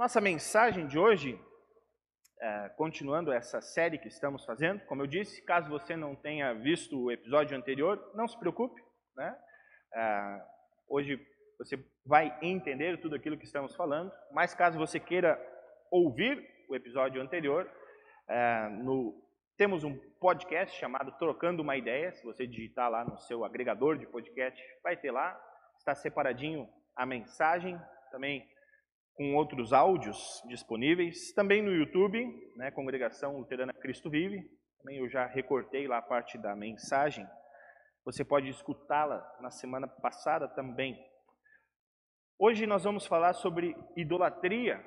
Nossa mensagem de hoje, é, continuando essa série que estamos fazendo, como eu disse, caso você não tenha visto o episódio anterior, não se preocupe, né? É, hoje você vai entender tudo aquilo que estamos falando, mas caso você queira ouvir o episódio anterior, é, no, temos um podcast chamado Trocando uma Ideia, se você digitar lá no seu agregador de podcast, vai ter lá, está separadinho a mensagem, também com outros áudios disponíveis, também no YouTube, né, Congregação Luterana Cristo Vive, também eu já recortei lá a parte da mensagem, você pode escutá-la na semana passada também. Hoje nós vamos falar sobre idolatria,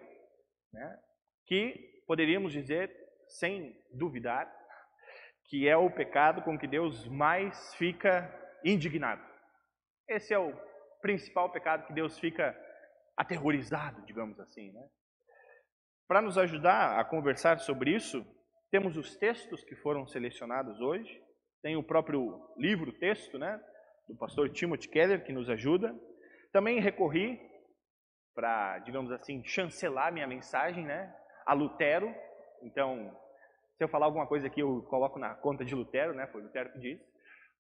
né, que poderíamos dizer, sem duvidar, que é o pecado com que Deus mais fica indignado. Esse é o principal pecado que Deus fica aterrorizado, digamos assim. Né? Para nos ajudar a conversar sobre isso, temos os textos que foram selecionados hoje, tem o próprio livro texto, né, do pastor Timothy Keller, que nos ajuda. Também recorri para, digamos assim, chancelar minha mensagem, né, a Lutero. Então, se eu falar alguma coisa aqui, eu coloco na conta de Lutero, né, foi Lutero que disse.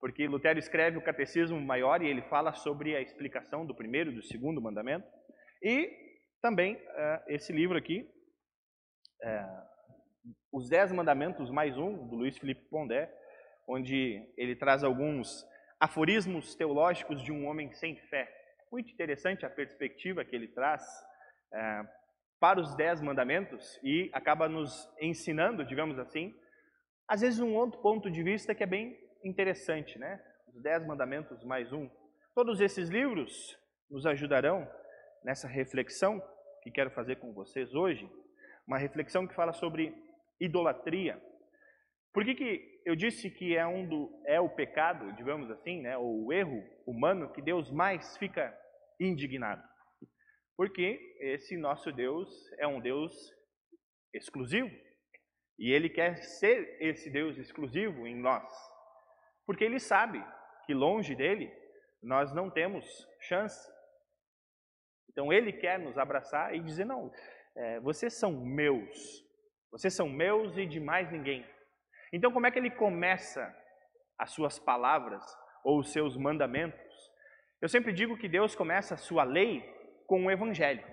Porque Lutero escreve o Catecismo Maior e ele fala sobre a explicação do primeiro e do segundo mandamento. E também uh, esse livro aqui, uh, Os Dez Mandamentos mais um, do Luiz Felipe Pondé, onde ele traz alguns aforismos teológicos de um homem sem fé. Muito interessante a perspectiva que ele traz uh, para os Dez Mandamentos e acaba nos ensinando, digamos assim, às vezes um outro ponto de vista que é bem interessante, né? Os Dez Mandamentos mais um. Todos esses livros nos ajudarão nessa reflexão que quero fazer com vocês hoje, uma reflexão que fala sobre idolatria. Por que, que eu disse que é, um do, é o pecado, digamos assim, né, ou o erro humano que Deus mais fica indignado? Porque esse nosso Deus é um Deus exclusivo. E ele quer ser esse Deus exclusivo em nós. Porque ele sabe que longe dele nós não temos chance então ele quer nos abraçar e dizer: não, é, vocês são meus, vocês são meus e de mais ninguém. Então, como é que ele começa as suas palavras ou os seus mandamentos? Eu sempre digo que Deus começa a sua lei com o evangelho.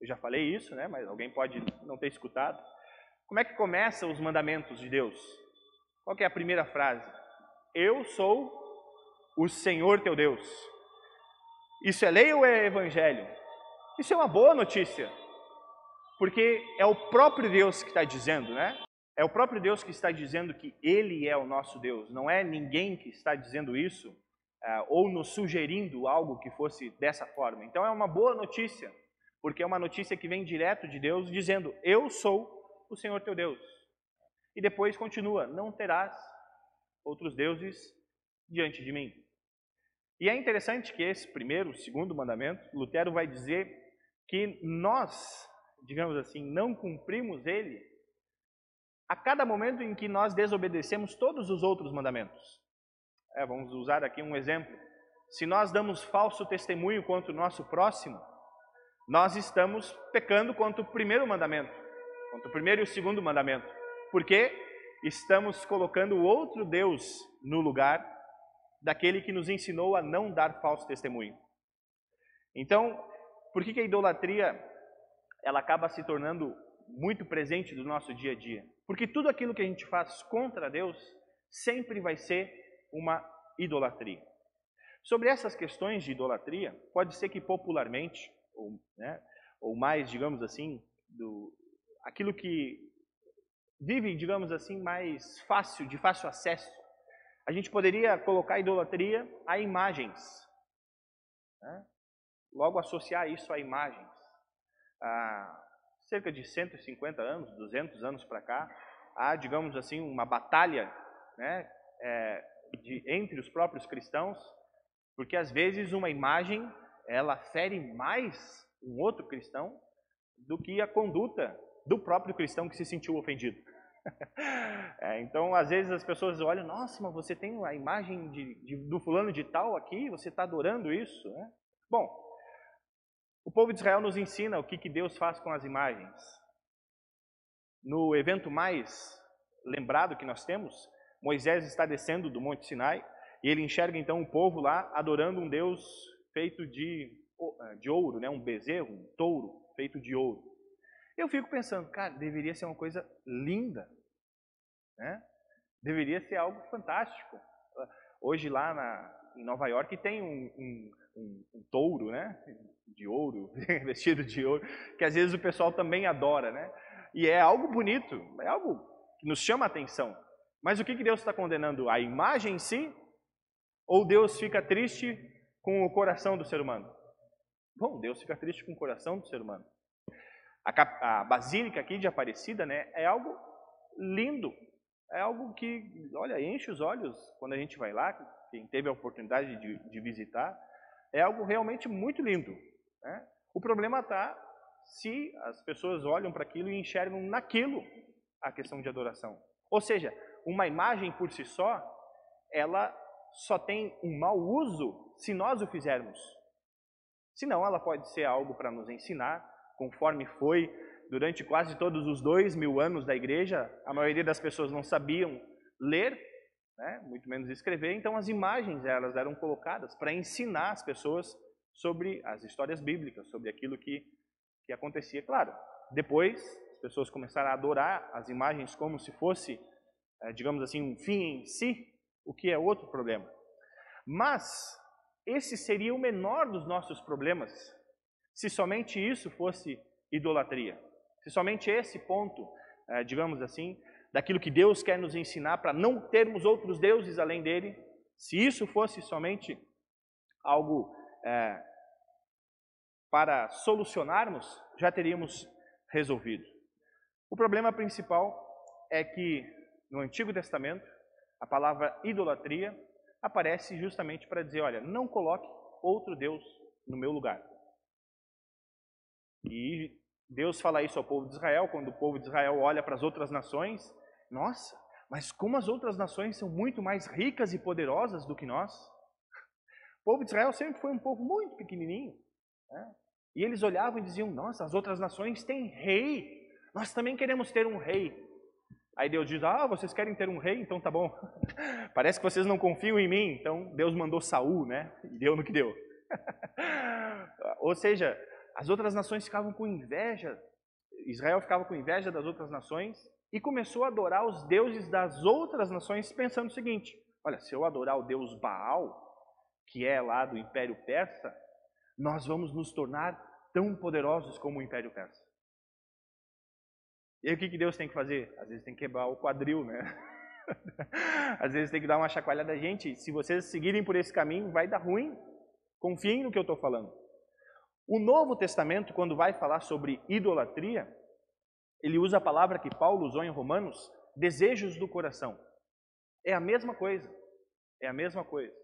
Eu já falei isso, né? Mas alguém pode não ter escutado. Como é que começam os mandamentos de Deus? Qual é a primeira frase? Eu sou o Senhor teu Deus. Isso é lei ou é evangelho? Isso é uma boa notícia, porque é o próprio Deus que está dizendo, né? É o próprio Deus que está dizendo que Ele é o nosso Deus, não é ninguém que está dizendo isso uh, ou nos sugerindo algo que fosse dessa forma. Então é uma boa notícia, porque é uma notícia que vem direto de Deus dizendo: Eu sou o Senhor teu Deus. E depois continua: Não terás outros deuses diante de mim. E é interessante que esse primeiro, segundo mandamento, Lutero vai dizer que nós, digamos assim, não cumprimos ele a cada momento em que nós desobedecemos todos os outros mandamentos. É, vamos usar aqui um exemplo. Se nós damos falso testemunho contra o nosso próximo, nós estamos pecando contra o primeiro mandamento, contra o primeiro e o segundo mandamento, porque estamos colocando o outro Deus no lugar daquele que nos ensinou a não dar falso testemunho. Então, por que, que a idolatria ela acaba se tornando muito presente do nosso dia a dia? Porque tudo aquilo que a gente faz contra Deus sempre vai ser uma idolatria. Sobre essas questões de idolatria, pode ser que popularmente, ou, né, ou mais, digamos assim, do, aquilo que vive, digamos assim, mais fácil, de fácil acesso, a gente poderia colocar idolatria a imagens. Né? Logo associar isso a imagens. Há cerca de 150 anos, 200 anos para cá, há, digamos assim, uma batalha né, é, de, entre os próprios cristãos, porque às vezes uma imagem ela fere mais um outro cristão do que a conduta do próprio cristão que se sentiu ofendido. É, então, às vezes as pessoas olham, nossa, mas você tem a imagem de, de, do fulano de tal aqui, você está adorando isso, né? Bom, O povo de Israel nos ensina o que, que Deus faz com as imagens. No evento mais lembrado que nós temos, Moisés está descendo do Monte Sinai e ele enxerga então o povo lá adorando um Deus feito de, de ouro, né? um bezerro, um touro feito de ouro. Eu fico pensando, cara, deveria ser uma coisa linda, né? deveria ser algo fantástico. Hoje lá na, em Nova York tem um, um, um, um touro, né? De ouro, vestido de ouro, que às vezes o pessoal também adora, né? E é algo bonito, é algo que nos chama a atenção. Mas o que, que Deus está condenando? A imagem em si? Ou Deus fica triste com o coração do ser humano? Bom, Deus fica triste com o coração do ser humano. A, a basílica aqui de Aparecida né, é algo lindo, é algo que, olha, enche os olhos quando a gente vai lá, quem teve a oportunidade de, de visitar, é algo realmente muito lindo. Né? O problema está se as pessoas olham para aquilo e enxergam naquilo a questão de adoração. Ou seja, uma imagem por si só, ela só tem um mau uso se nós o fizermos. Senão, ela pode ser algo para nos ensinar, conforme foi durante quase todos os dois mil anos da igreja. A maioria das pessoas não sabiam ler, né, muito menos escrever, então as imagens elas eram colocadas para ensinar as pessoas sobre as histórias bíblicas, sobre aquilo que, que acontecia. Claro, depois as pessoas começaram a adorar as imagens como se fosse, eh, digamos assim, um fim em si, o que é outro problema. Mas esse seria o menor dos nossos problemas, se somente isso fosse idolatria. Se somente esse ponto, eh, digamos assim, daquilo que Deus quer nos ensinar para não termos outros deuses além dele, se isso fosse somente algo é, para solucionarmos, já teríamos resolvido. O problema principal é que no Antigo Testamento a palavra idolatria aparece justamente para dizer: olha, não coloque outro Deus no meu lugar. E Deus fala isso ao povo de Israel, quando o povo de Israel olha para as outras nações, nossa, mas como as outras nações são muito mais ricas e poderosas do que nós. O povo de Israel sempre foi um povo muito pequenininho. Né? E eles olhavam e diziam: Nossa, as outras nações têm rei, nós também queremos ter um rei. Aí Deus diz: Ah, vocês querem ter um rei? Então tá bom. Parece que vocês não confiam em mim. Então Deus mandou Saul, né? E deu no que deu. Ou seja, as outras nações ficavam com inveja. Israel ficava com inveja das outras nações e começou a adorar os deuses das outras nações, pensando o seguinte: olha, se eu adorar o deus Baal, que é lá do Império Persa, nós vamos nos tornar tão poderosos como o Império Persa. E aí o que Deus tem que fazer? Às vezes tem que quebrar o quadril, né? Às vezes tem que dar uma chacoalhada. Gente, se vocês seguirem por esse caminho, vai dar ruim. Confiem no que eu estou falando. O Novo Testamento, quando vai falar sobre idolatria, ele usa a palavra que Paulo usou em Romanos, desejos do coração. É a mesma coisa. É a mesma coisa.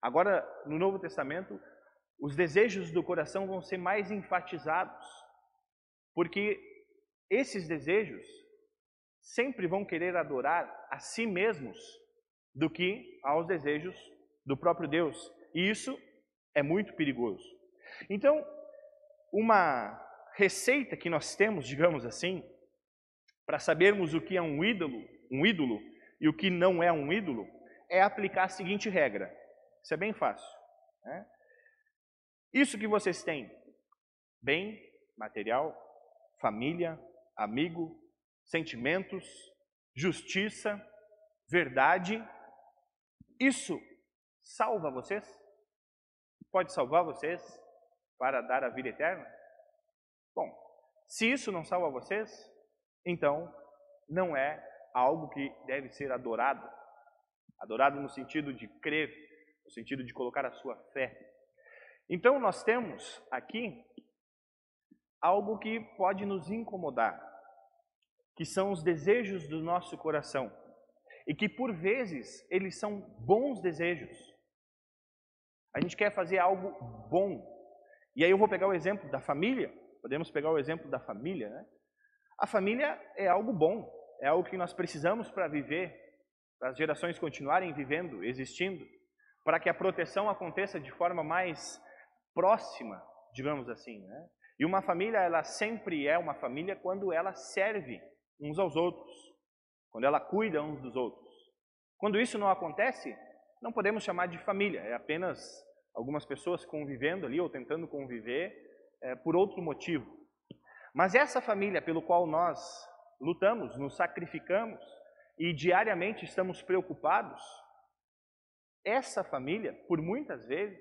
Agora, no Novo Testamento, os desejos do coração vão ser mais enfatizados, porque esses desejos sempre vão querer adorar a si mesmos do que aos desejos do próprio Deus. E isso é muito perigoso. Então, uma receita que nós temos, digamos assim, para sabermos o que é um ídolo, um ídolo e o que não é um ídolo, é aplicar a seguinte regra. Isso é bem fácil. Né? Isso que vocês têm, bem, material, família, amigo, sentimentos, justiça, verdade, isso salva vocês? Pode salvar vocês para dar a vida eterna? Bom, se isso não salva vocês, então não é algo que deve ser adorado. Adorado no sentido de crer, no sentido de colocar a sua fé. Então nós temos aqui algo que pode nos incomodar, que são os desejos do nosso coração. E que por vezes eles são bons desejos. A gente quer fazer algo bom. E aí eu vou pegar o exemplo da família. Podemos pegar o exemplo da família, né? A família é algo bom, é algo que nós precisamos para viver, para as gerações continuarem vivendo, existindo, para que a proteção aconteça de forma mais próxima digamos assim. Né? E uma família, ela sempre é uma família quando ela serve uns aos outros, quando ela cuida uns dos outros. Quando isso não acontece, não podemos chamar de família, é apenas algumas pessoas convivendo ali ou tentando conviver é, por outro motivo. Mas essa família pelo qual nós lutamos, nos sacrificamos e diariamente estamos preocupados, essa família, por muitas vezes,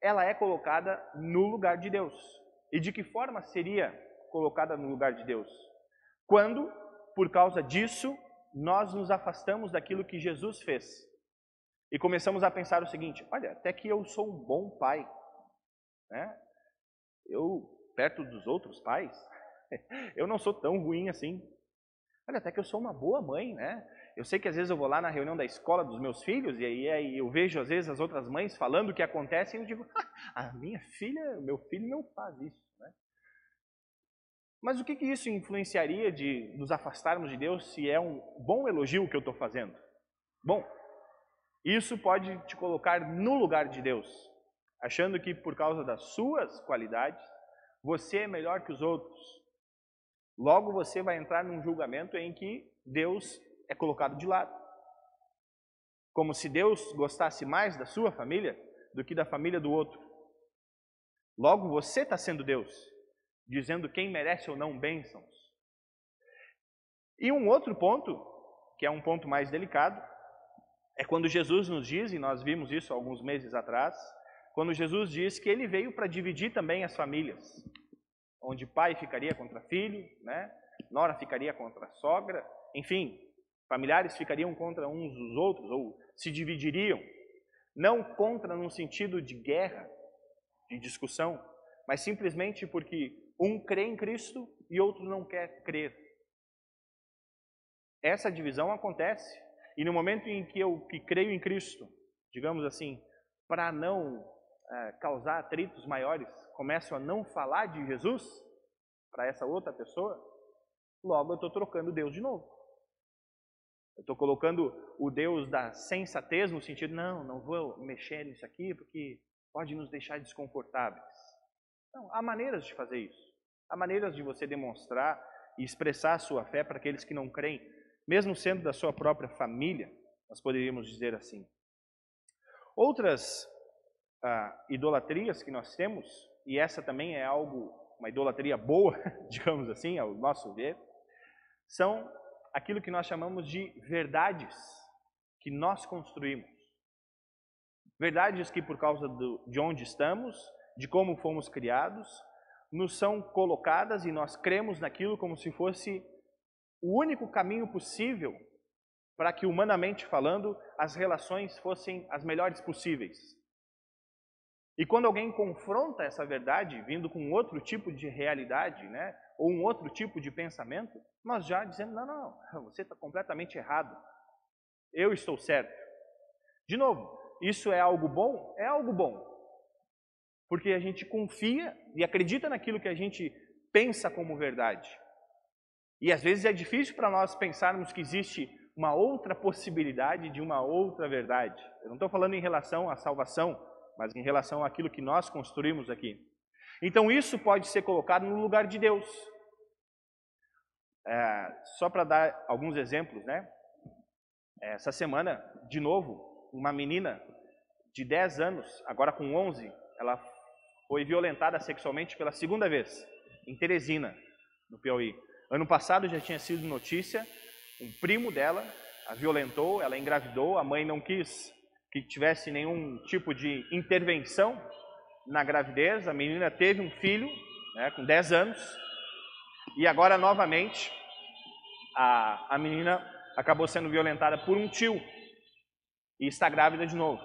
ela é colocada no lugar de Deus. E de que forma seria colocada no lugar de Deus? Quando, por causa disso, nós nos afastamos daquilo que Jesus fez. E começamos a pensar o seguinte: olha, até que eu sou um bom pai. Né? Eu, perto dos outros pais, eu não sou tão ruim assim. Olha, até que eu sou uma boa mãe, né? Eu sei que às vezes eu vou lá na reunião da escola dos meus filhos e aí, aí eu vejo às vezes as outras mães falando o que acontece e eu digo, ah, a minha filha, meu filho não faz isso, né? Mas o que, que isso influenciaria de nos afastarmos de Deus se é um bom elogio que eu estou fazendo? Bom, isso pode te colocar no lugar de Deus, achando que por causa das suas qualidades, você é melhor que os outros. Logo você vai entrar num julgamento em que Deus é colocado de lado. Como se Deus gostasse mais da sua família do que da família do outro. Logo você está sendo Deus, dizendo quem merece ou não bênçãos. E um outro ponto, que é um ponto mais delicado, é quando Jesus nos diz, e nós vimos isso alguns meses atrás, quando Jesus diz que ele veio para dividir também as famílias, onde pai ficaria contra filho, né? nora ficaria contra sogra, enfim, familiares ficariam contra uns dos outros, ou se dividiriam, não contra no sentido de guerra, de discussão, mas simplesmente porque um crê em Cristo e outro não quer crer. Essa divisão acontece e no momento em que eu que creio em Cristo, digamos assim, para não é, causar atritos maiores, começo a não falar de Jesus para essa outra pessoa, logo eu estou trocando Deus de novo. Eu estou colocando o Deus da sensatez no sentido, não, não vou mexer nisso aqui porque pode nos deixar desconfortáveis. Não, há maneiras de fazer isso. Há maneiras de você demonstrar e expressar a sua fé para aqueles que não creem mesmo sendo da sua própria família, nós poderíamos dizer assim. Outras ah, idolatrias que nós temos, e essa também é algo, uma idolatria boa, digamos assim, ao nosso ver, são aquilo que nós chamamos de verdades que nós construímos. Verdades que, por causa do, de onde estamos, de como fomos criados, nos são colocadas e nós cremos naquilo como se fosse o único caminho possível para que, humanamente falando, as relações fossem as melhores possíveis. E quando alguém confronta essa verdade, vindo com outro tipo de realidade, né, ou um outro tipo de pensamento, nós já dizemos: não, não, não você está completamente errado. Eu estou certo. De novo, isso é algo bom? É algo bom. Porque a gente confia e acredita naquilo que a gente pensa como verdade. E às vezes é difícil para nós pensarmos que existe uma outra possibilidade de uma outra verdade. Eu não estou falando em relação à salvação, mas em relação àquilo que nós construímos aqui. Então isso pode ser colocado no lugar de Deus. É, só para dar alguns exemplos, né? Essa semana, de novo, uma menina de 10 anos, agora com 11, ela foi violentada sexualmente pela segunda vez, em Teresina, no Piauí. Ano passado já tinha sido notícia, um primo dela a violentou, ela engravidou, a mãe não quis que tivesse nenhum tipo de intervenção na gravidez, a menina teve um filho, né, com 10 anos, e agora novamente a, a menina acabou sendo violentada por um tio e está grávida de novo.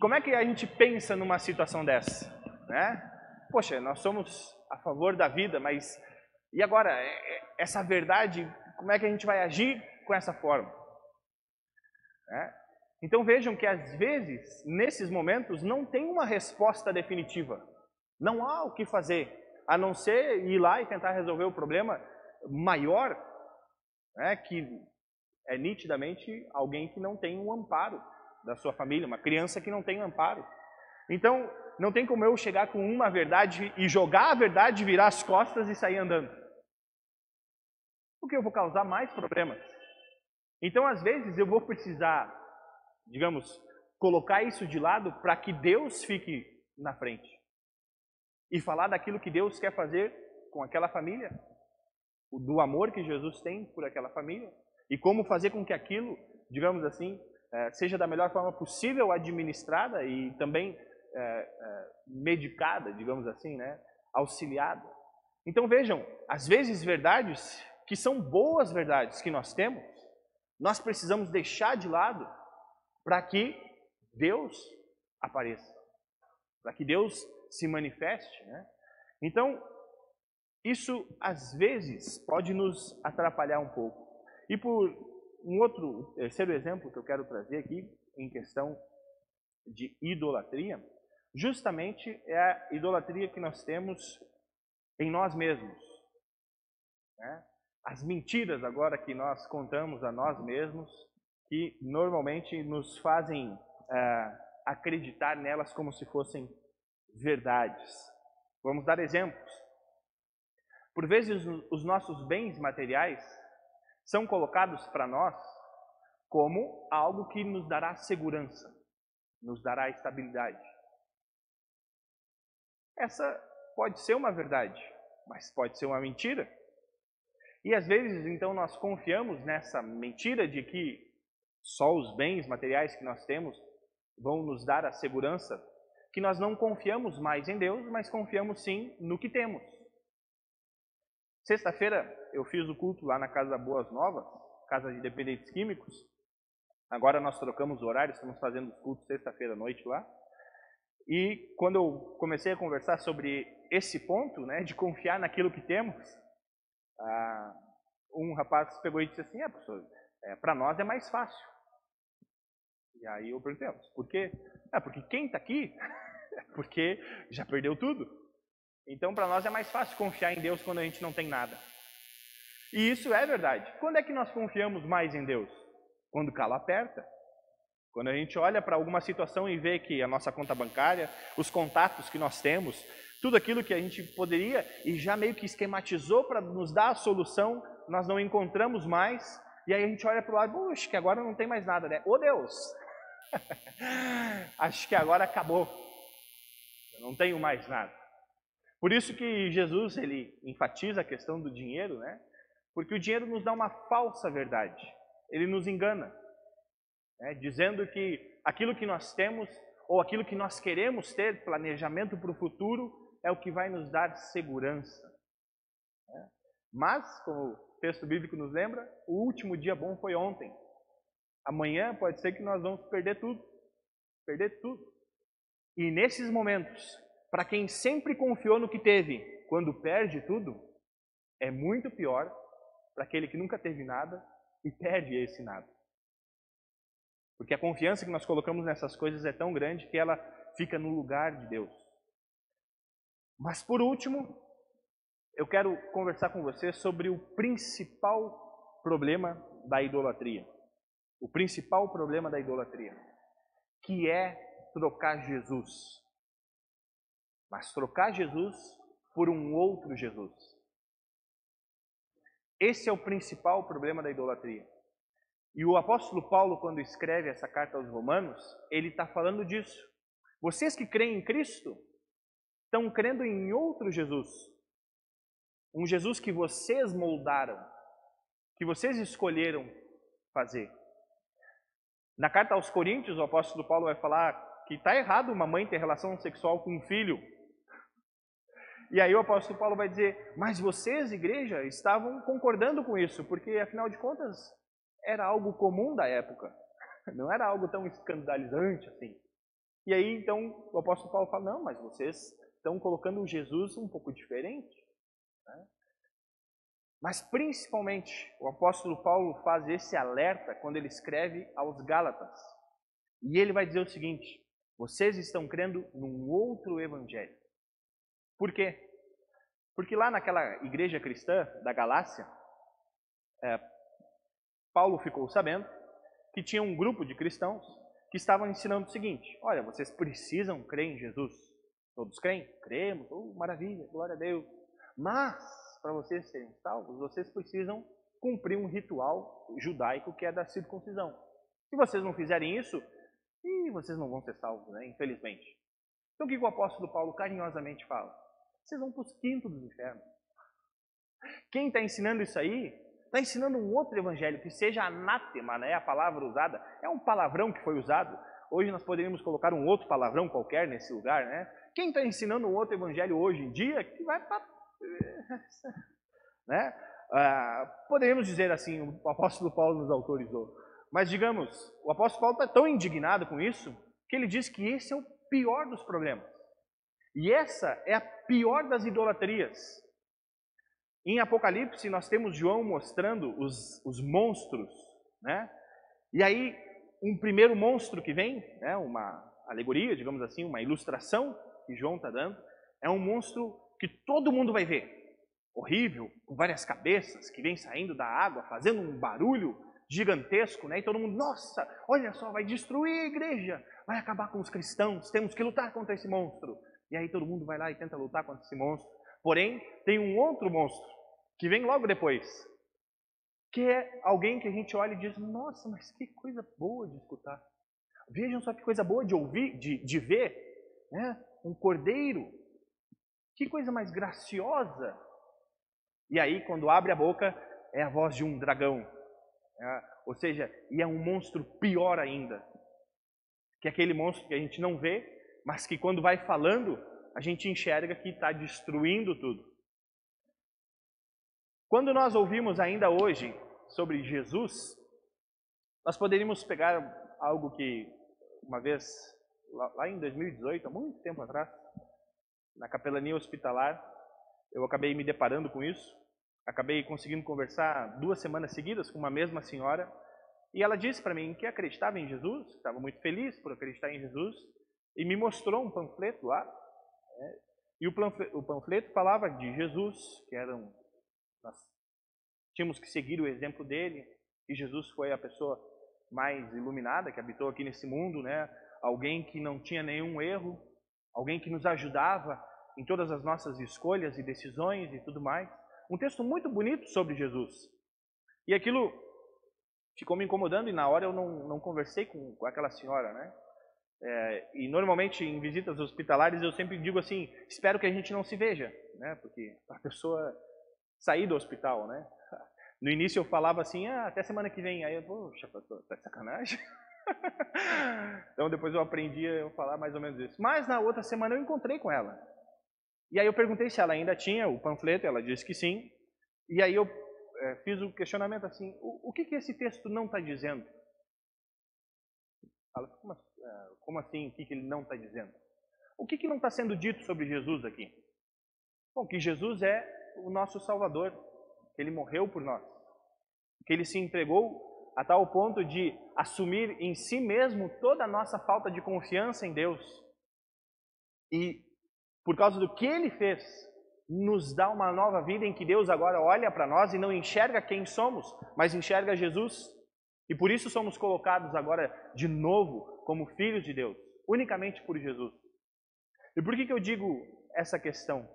Como é que a gente pensa numa situação dessa? Né? Poxa, nós somos a favor da vida, mas e agora? É, é, essa verdade, como é que a gente vai agir com essa forma? É? Então vejam que às vezes, nesses momentos, não tem uma resposta definitiva. Não há o que fazer, a não ser ir lá e tentar resolver o problema maior, né, que é nitidamente alguém que não tem um amparo da sua família, uma criança que não tem amparo. Então, não tem como eu chegar com uma verdade e jogar a verdade, virar as costas e sair andando. Porque eu vou causar mais problemas. Então, às vezes, eu vou precisar, digamos, colocar isso de lado para que Deus fique na frente e falar daquilo que Deus quer fazer com aquela família, do amor que Jesus tem por aquela família e como fazer com que aquilo, digamos assim, eh, seja da melhor forma possível administrada e também é, é, medicada, digamos assim, né? auxiliada. Então vejam, às vezes verdades que são boas verdades que nós temos, nós precisamos deixar de lado para que Deus apareça, para que Deus se manifeste. Né? Então, isso às vezes pode nos atrapalhar um pouco. E por um outro, terceiro exemplo que eu quero trazer aqui, em questão de idolatria, justamente é a idolatria que nós temos em nós mesmos. Né? As mentiras agora que nós contamos a nós mesmos, que normalmente nos fazem é, acreditar nelas como se fossem verdades. Vamos dar exemplos. Por vezes, os nossos bens materiais são colocados para nós como algo que nos dará segurança, nos dará estabilidade. Essa pode ser uma verdade, mas pode ser uma mentira. E às vezes, então, nós confiamos nessa mentira de que só os bens materiais que nós temos vão nos dar a segurança, que nós não confiamos mais em Deus, mas confiamos sim no que temos. Sexta-feira eu fiz o culto lá na Casa Boas Novas, Casa de Dependentes Químicos. Agora nós trocamos o horário, estamos fazendo os cultos sexta-feira à noite lá. E quando eu comecei a conversar sobre esse ponto, né, de confiar naquilo que temos, ah, um rapaz pegou e disse assim: "É, professor, é, para nós é mais fácil". E aí eu perguntei: "Por quê?" É porque quem está aqui, porque já perdeu tudo. Então para nós é mais fácil confiar em Deus quando a gente não tem nada. E isso é verdade. Quando é que nós confiamos mais em Deus? Quando o calo aperta. Quando a gente olha para alguma situação e vê que a nossa conta bancária, os contatos que nós temos, tudo aquilo que a gente poderia e já meio que esquematizou para nos dar a solução, nós não encontramos mais, e aí a gente olha para o lado, puxa, que agora não tem mais nada, né? Ô Deus! Acho que agora acabou. Eu não tenho mais nada. Por isso que Jesus ele enfatiza a questão do dinheiro, né? Porque o dinheiro nos dá uma falsa verdade. Ele nos engana né, dizendo que aquilo que nós temos ou aquilo que nós queremos ter, planejamento para o futuro, é o que vai nos dar segurança. Né? Mas, como o texto bíblico nos lembra, o último dia bom foi ontem. Amanhã pode ser que nós vamos perder tudo. Perder tudo. E nesses momentos, para quem sempre confiou no que teve, quando perde tudo, é muito pior para aquele que nunca teve nada e perde esse nada. Porque a confiança que nós colocamos nessas coisas é tão grande que ela fica no lugar de Deus. Mas por último, eu quero conversar com você sobre o principal problema da idolatria. O principal problema da idolatria, que é trocar Jesus. Mas trocar Jesus por um outro Jesus. Esse é o principal problema da idolatria. E o apóstolo Paulo, quando escreve essa carta aos Romanos, ele está falando disso. Vocês que creem em Cristo estão crendo em outro Jesus. Um Jesus que vocês moldaram, que vocês escolheram fazer. Na carta aos Coríntios, o apóstolo Paulo vai falar que está errado uma mãe ter relação sexual com um filho. E aí o apóstolo Paulo vai dizer: Mas vocês, igreja, estavam concordando com isso, porque afinal de contas era algo comum da época, não era algo tão escandalizante assim. E aí então o apóstolo Paulo fala: não, mas vocês estão colocando Jesus um pouco diferente. Né? Mas principalmente o apóstolo Paulo faz esse alerta quando ele escreve aos Gálatas. E ele vai dizer o seguinte: vocês estão crendo num outro evangelho. Por quê? Porque lá naquela igreja cristã da Galácia, é, Paulo ficou sabendo que tinha um grupo de cristãos que estavam ensinando o seguinte: olha, vocês precisam crer em Jesus, Todos creem? Cremos, oh, maravilha, glória a Deus. Mas, para vocês serem salvos, vocês precisam cumprir um ritual judaico que é da circuncisão. Se vocês não fizerem isso, vocês não vão ser salvos, né? infelizmente. Então o que o apóstolo Paulo carinhosamente fala? Vocês vão para os quintos dos infernos. Quem está ensinando isso aí, está ensinando um outro evangelho, que seja anátema, né? a palavra usada. É um palavrão que foi usado. Hoje nós poderíamos colocar um outro palavrão qualquer nesse lugar, né? Quem está ensinando um outro evangelho hoje em dia, que vai para... né? Ah, poderíamos dizer assim, o apóstolo Paulo nos autorizou. Mas digamos, o apóstolo Paulo está tão indignado com isso, que ele diz que esse é o pior dos problemas. E essa é a pior das idolatrias. Em Apocalipse, nós temos João mostrando os, os monstros, né? E aí, um primeiro monstro que vem, né, uma alegoria, digamos assim, uma ilustração que João está dando, é um monstro que todo mundo vai ver. Horrível, com várias cabeças, que vem saindo da água, fazendo um barulho gigantesco, né? E todo mundo, nossa, olha só, vai destruir a igreja, vai acabar com os cristãos, temos que lutar contra esse monstro. E aí todo mundo vai lá e tenta lutar contra esse monstro. Porém, tem um outro monstro que vem logo depois, que é alguém que a gente olha e diz, nossa, mas que coisa boa de escutar. Vejam só que coisa boa de ouvir, de, de ver, né? Um cordeiro. Que coisa mais graciosa. E aí, quando abre a boca, é a voz de um dragão, é, ou seja, e é um monstro pior ainda. Que é aquele monstro que a gente não vê, mas que quando vai falando, a gente enxerga que está destruindo tudo. Quando nós ouvimos ainda hoje sobre Jesus, nós poderíamos pegar algo que uma vez, lá em 2018, há muito tempo atrás, na capelania hospitalar, eu acabei me deparando com isso acabei conseguindo conversar duas semanas seguidas com uma mesma senhora e ela disse para mim que acreditava em Jesus, estava muito feliz por acreditar em Jesus e me mostrou um panfleto lá. Né? E o panfleto, falava de Jesus, que eram nós tínhamos que seguir o exemplo dele e Jesus foi a pessoa mais iluminada que habitou aqui nesse mundo, né? Alguém que não tinha nenhum erro, alguém que nos ajudava em todas as nossas escolhas e decisões e tudo mais um texto muito bonito sobre Jesus. E aquilo ficou me incomodando e na hora eu não, não conversei com, com aquela senhora, né? É, e normalmente em visitas hospitalares eu sempre digo assim, espero que a gente não se veja, né? Porque a pessoa sair do hospital, né? No início eu falava assim, ah, até semana que vem. Aí eu, poxa, tá de sacanagem? então depois eu aprendi a falar mais ou menos isso. Mas na outra semana eu encontrei com ela. E aí eu perguntei se ela ainda tinha o panfleto, ela disse que sim. E aí eu é, fiz o questionamento assim, o, o que, que esse texto não está dizendo? Ela, como, é, como, assim, o que, que ele não está dizendo? O que, que não está sendo dito sobre Jesus aqui? Bom, que Jesus é o nosso Salvador, que Ele morreu por nós, que Ele se entregou a tal ponto de assumir em si mesmo toda a nossa falta de confiança em Deus e por causa do que ele fez, nos dá uma nova vida em que Deus agora olha para nós e não enxerga quem somos, mas enxerga Jesus. E por isso somos colocados agora de novo como filhos de Deus, unicamente por Jesus. E por que, que eu digo essa questão?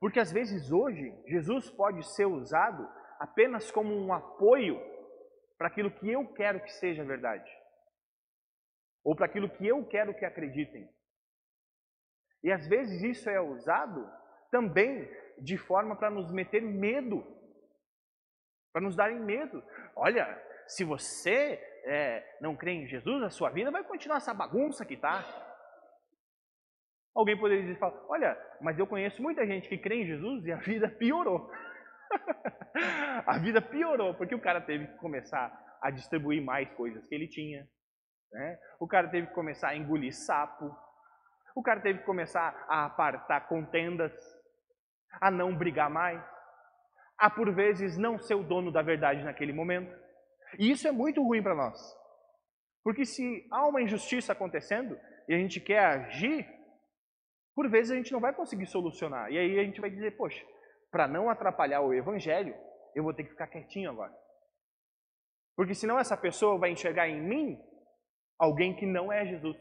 Porque às vezes hoje Jesus pode ser usado apenas como um apoio para aquilo que eu quero que seja verdade, ou para aquilo que eu quero que acreditem. E às vezes isso é usado também de forma para nos meter medo, para nos darem medo. Olha, se você é, não crê em Jesus, a sua vida vai continuar essa bagunça que está. Alguém poderia dizer, olha, mas eu conheço muita gente que crê em Jesus e a vida piorou. a vida piorou, porque o cara teve que começar a distribuir mais coisas que ele tinha. Né? O cara teve que começar a engolir sapo, o cara teve que começar a apartar contendas, a não brigar mais, a por vezes não ser o dono da verdade naquele momento. E isso é muito ruim para nós. Porque se há uma injustiça acontecendo e a gente quer agir, por vezes a gente não vai conseguir solucionar. E aí a gente vai dizer, poxa, para não atrapalhar o evangelho, eu vou ter que ficar quietinho agora. Porque senão essa pessoa vai enxergar em mim alguém que não é Jesus.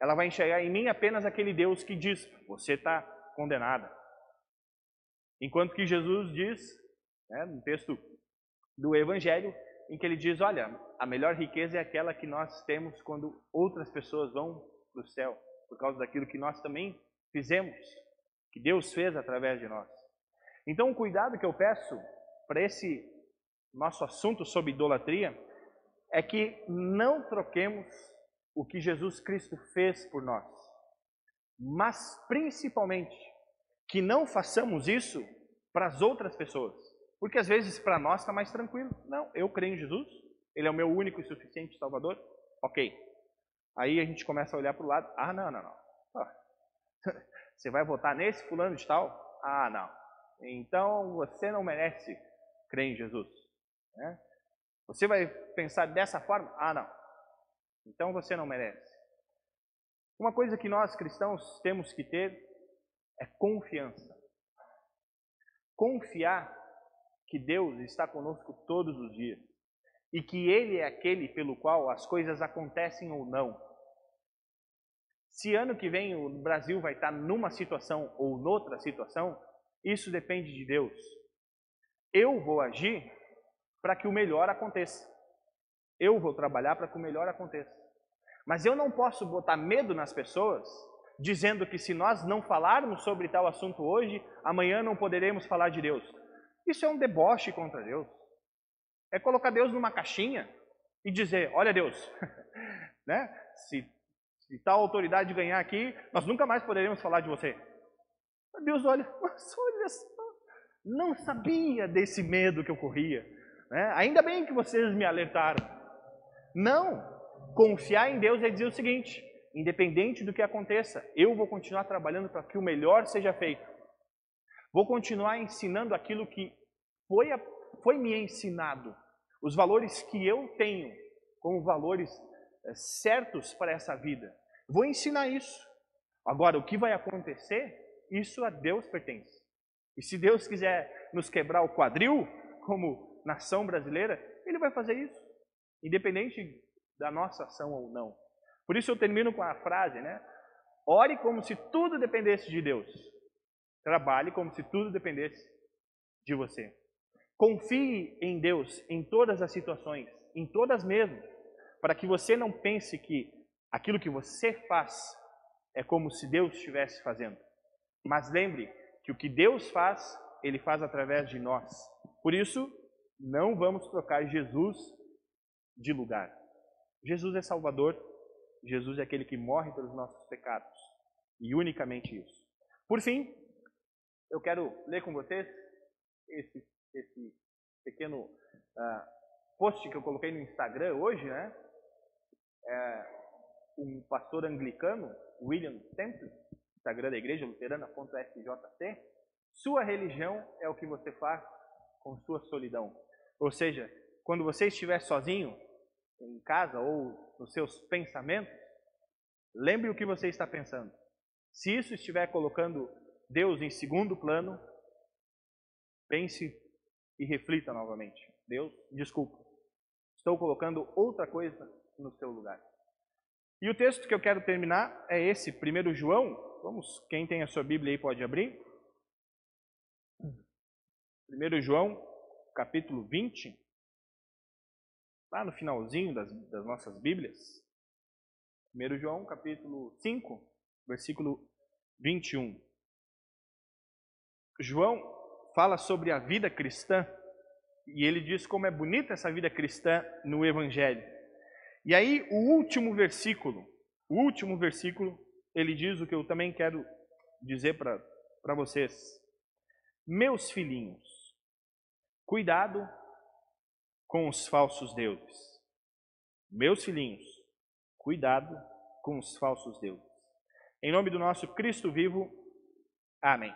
ela vai enxergar em mim apenas aquele Deus que diz: você está condenada. Enquanto que Jesus diz, né, no texto do Evangelho, em que ele diz: olha, a melhor riqueza é aquela que nós temos quando outras pessoas vão para o céu, por causa daquilo que nós também fizemos, que Deus fez através de nós. Então, o cuidado que eu peço para esse nosso assunto sobre idolatria é que não troquemos o que Jesus Cristo fez por nós, mas principalmente que não façamos isso para as outras pessoas, porque às vezes para nós está mais tranquilo. Não, eu creio em Jesus, Ele é o meu único e suficiente Salvador, ok. Aí a gente começa a olhar para o lado, ah, não, não, não. Você vai votar nesse fulano de tal? Ah, não. Então você não merece crer em Jesus. Né? Você vai pensar dessa forma? Ah, não. Então você não merece. Uma coisa que nós cristãos temos que ter é confiança. Confiar que Deus está conosco todos os dias e que Ele é aquele pelo qual as coisas acontecem ou não. Se ano que vem o Brasil vai estar numa situação ou noutra situação, isso depende de Deus. Eu vou agir para que o melhor aconteça. Eu vou trabalhar para que o melhor aconteça. Mas eu não posso botar medo nas pessoas, dizendo que se nós não falarmos sobre tal assunto hoje, amanhã não poderemos falar de Deus. Isso é um deboche contra Deus. É colocar Deus numa caixinha e dizer: Olha, Deus, né? se, se tal autoridade ganhar aqui, nós nunca mais poderemos falar de você. Deus olha, mas olha só, não sabia desse medo que eu corria. Né? Ainda bem que vocês me alertaram. Não, confiar em Deus é dizer o seguinte: independente do que aconteça, eu vou continuar trabalhando para que o melhor seja feito. Vou continuar ensinando aquilo que foi, a, foi me ensinado, os valores que eu tenho como valores é, certos para essa vida. Vou ensinar isso. Agora, o que vai acontecer, isso a Deus pertence. E se Deus quiser nos quebrar o quadril, como nação brasileira, ele vai fazer isso, independente da nossa ação ou não. Por isso eu termino com a frase, né? Ore como se tudo dependesse de Deus. Trabalhe como se tudo dependesse de você. Confie em Deus em todas as situações, em todas mesmo, para que você não pense que aquilo que você faz é como se Deus estivesse fazendo. Mas lembre que o que Deus faz, Ele faz através de nós. Por isso, não vamos trocar Jesus de lugar. Jesus é Salvador, Jesus é aquele que morre pelos nossos pecados. E unicamente isso. Por fim, eu quero ler com vocês esse, esse pequeno uh, post que eu coloquei no Instagram hoje, né? É um pastor anglicano, William Temple, Instagram da igreja luterana.sjc. Sua religião é o que você faz com sua solidão. Ou seja, quando você estiver sozinho em casa ou nos seus pensamentos, lembre o que você está pensando. Se isso estiver colocando Deus em segundo plano, pense e reflita novamente. Deus, desculpa, estou colocando outra coisa no seu lugar. E o texto que eu quero terminar é esse, 1 João. Vamos, quem tem a sua Bíblia aí pode abrir. 1 João, capítulo 20, lá no finalzinho das, das nossas Bíblias. 1 João, capítulo 5, versículo 21. João fala sobre a vida cristã e ele diz como é bonita essa vida cristã no Evangelho. E aí, o último versículo, o último versículo, ele diz o que eu também quero dizer para vocês. Meus filhinhos, Cuidado com os falsos deuses. Meus filhinhos, cuidado com os falsos deuses. Em nome do nosso Cristo vivo, amém.